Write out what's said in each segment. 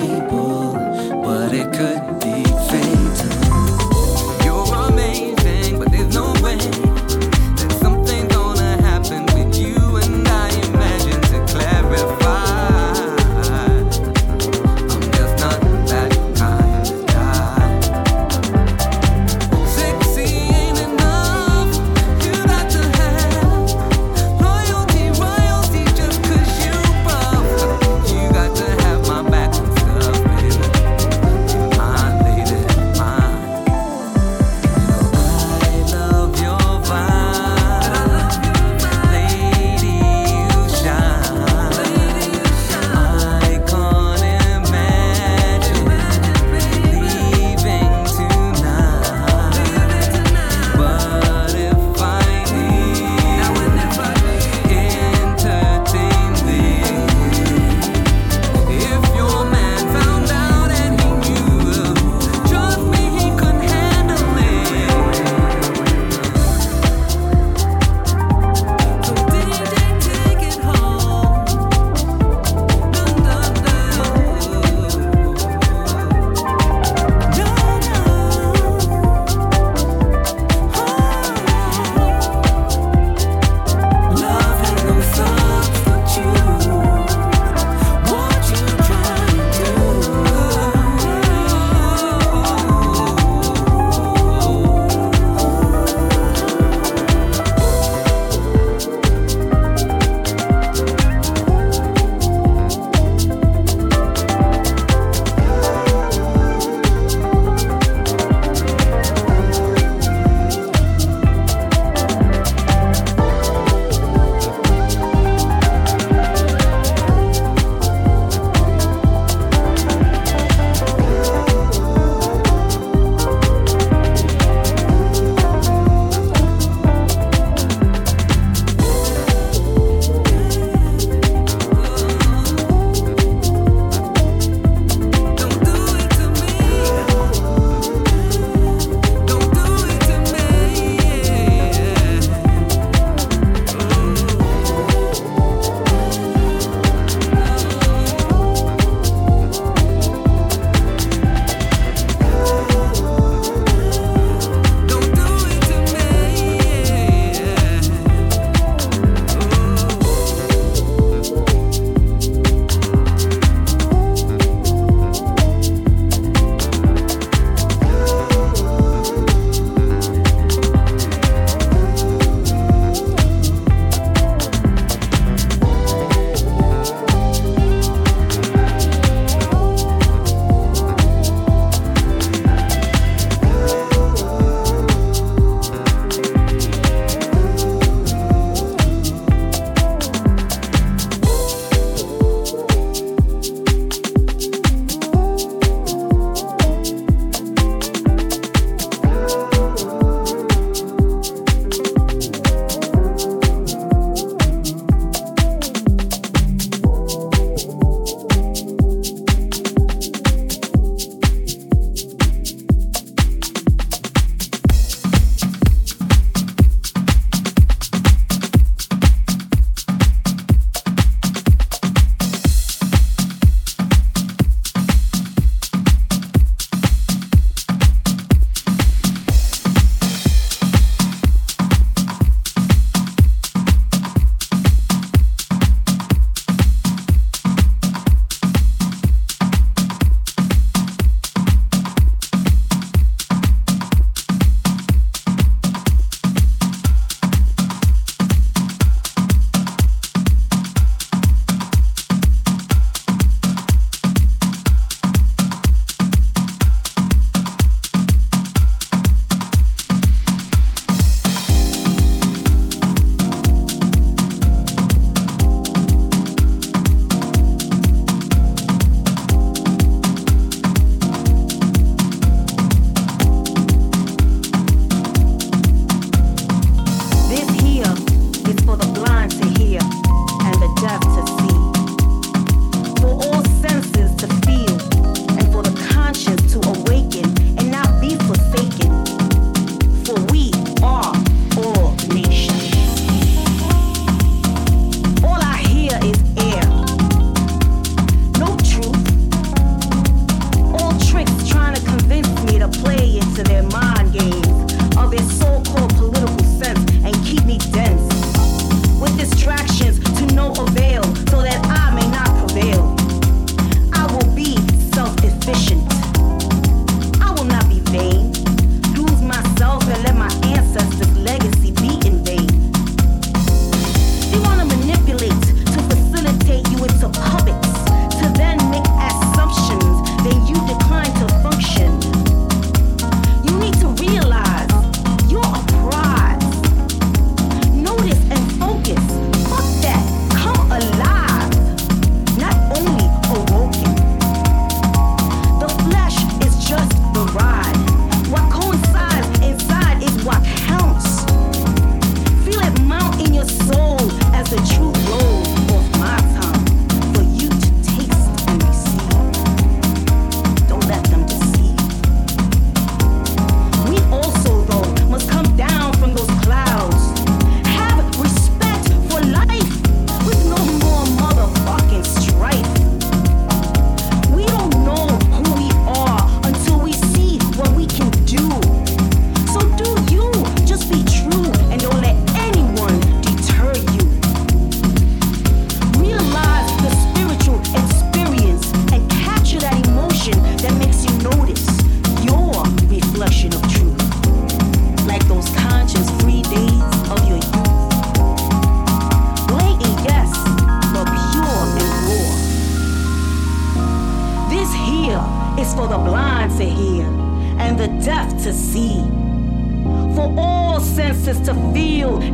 tempo.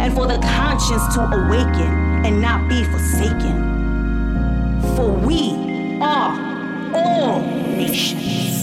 And for the conscience to awaken and not be forsaken. For we are all nations.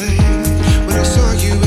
everything when I saw you.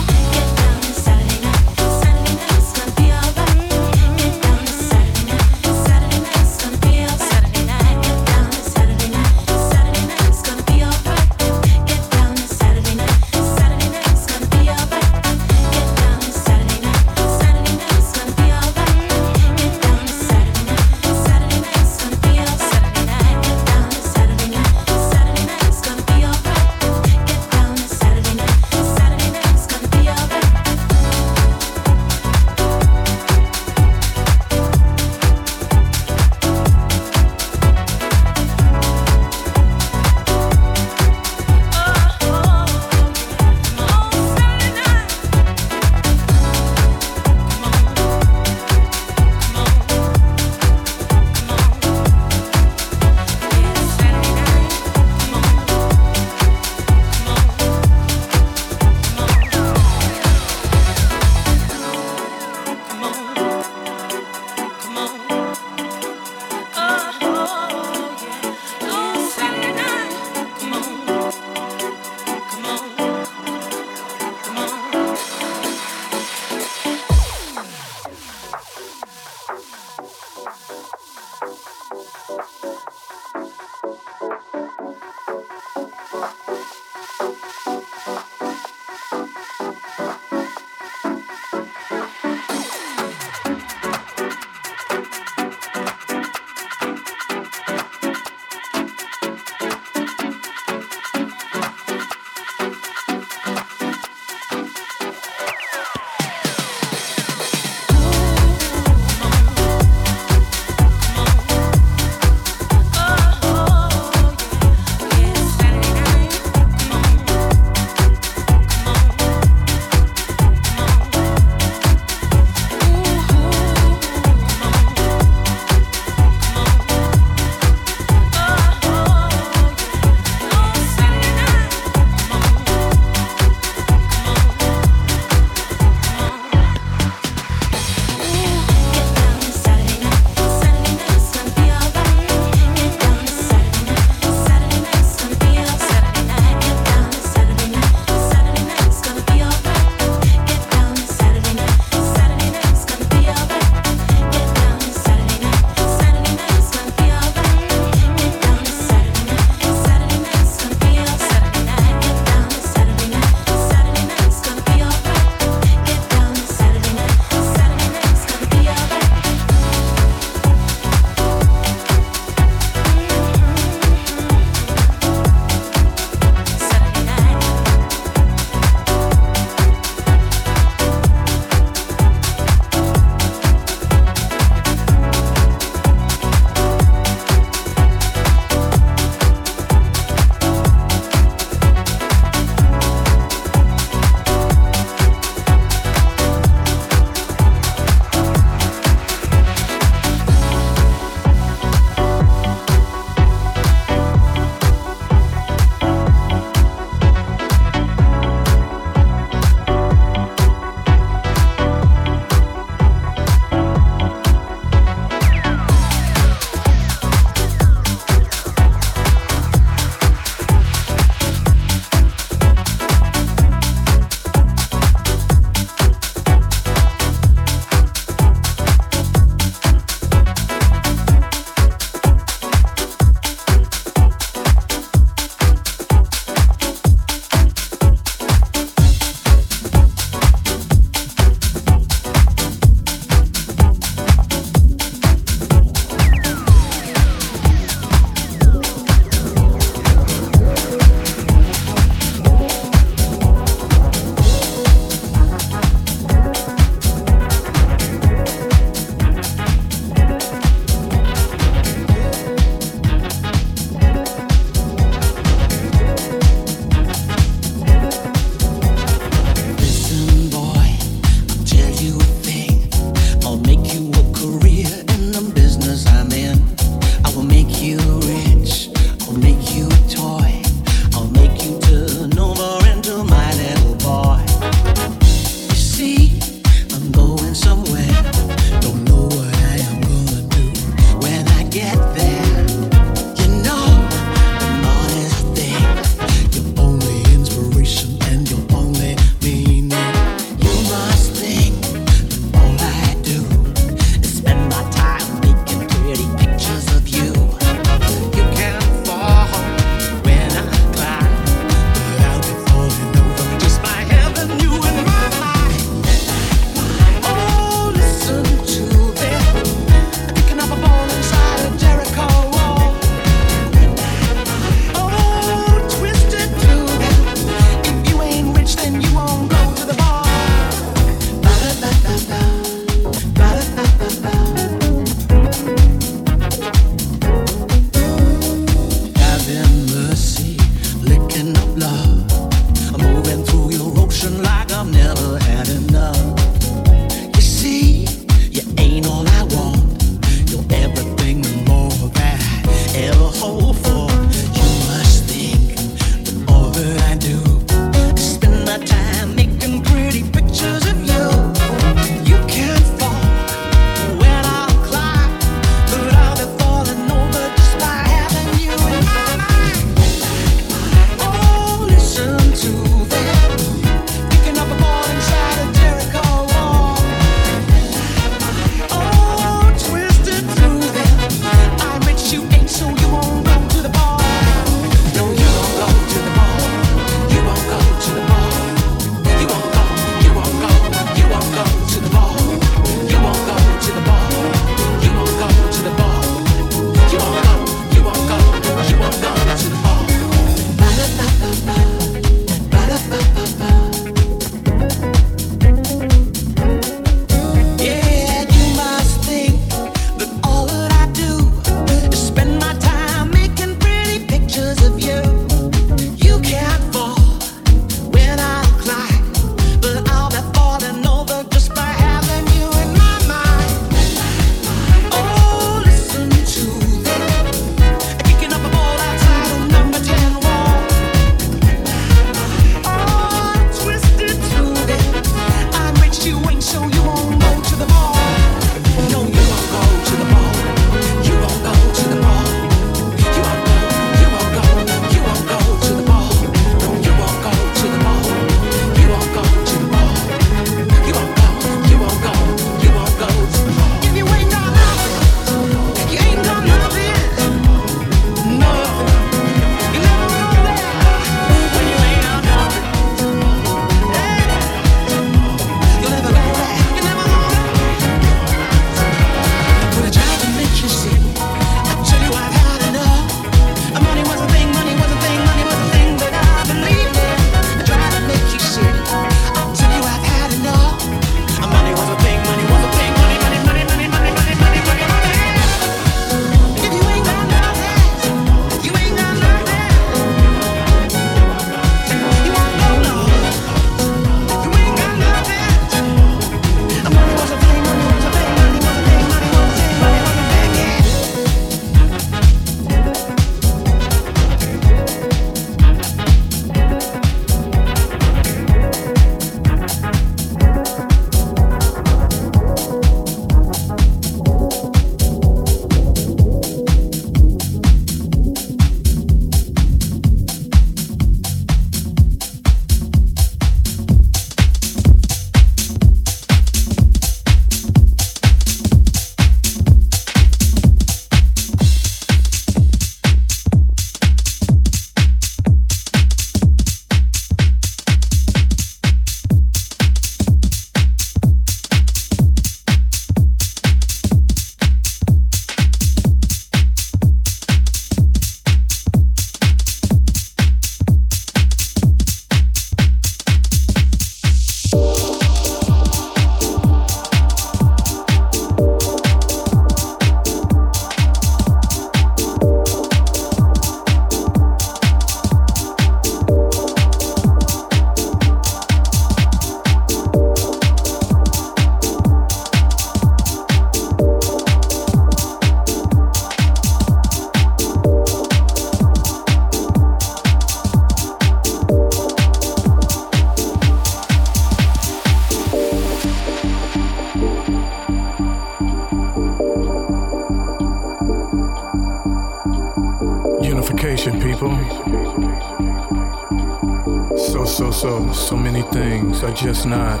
Things are just not.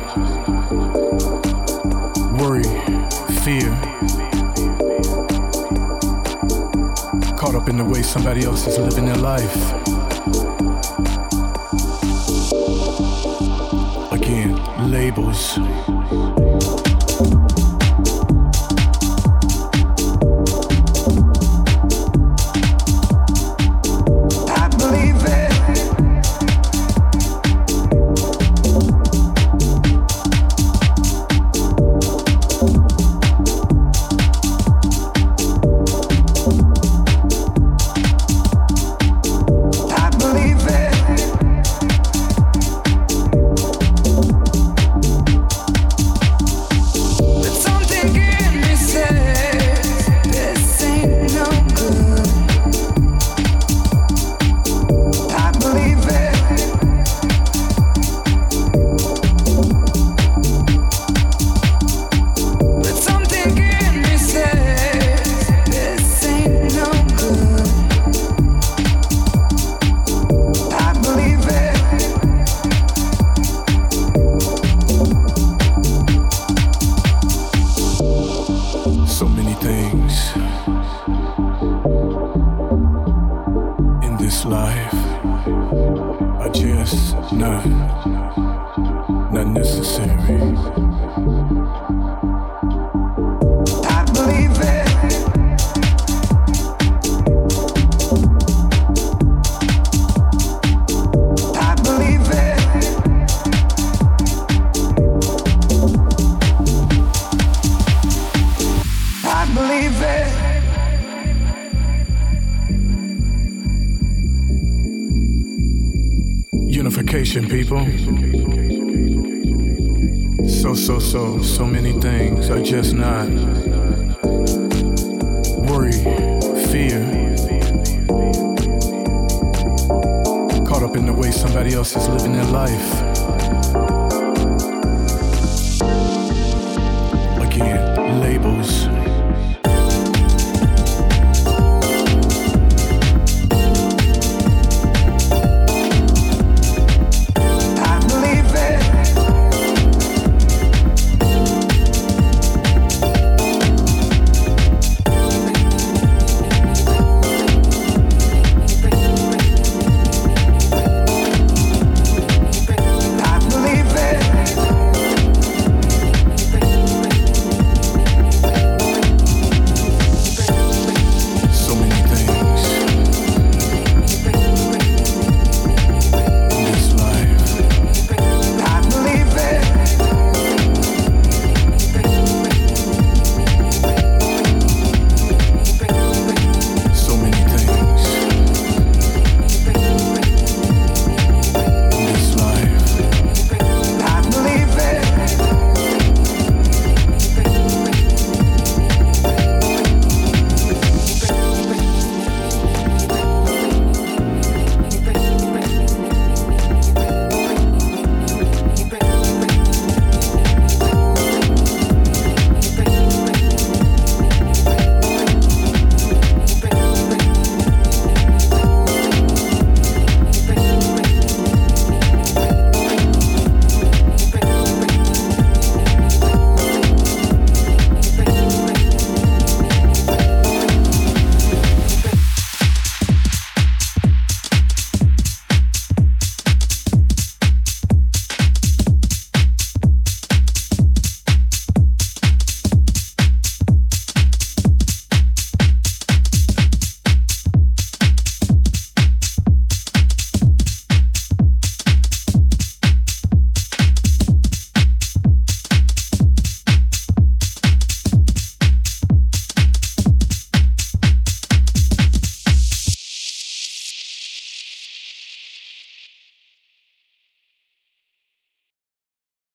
Worry, fear. Caught up in the way somebody else is living their life. Again, labels.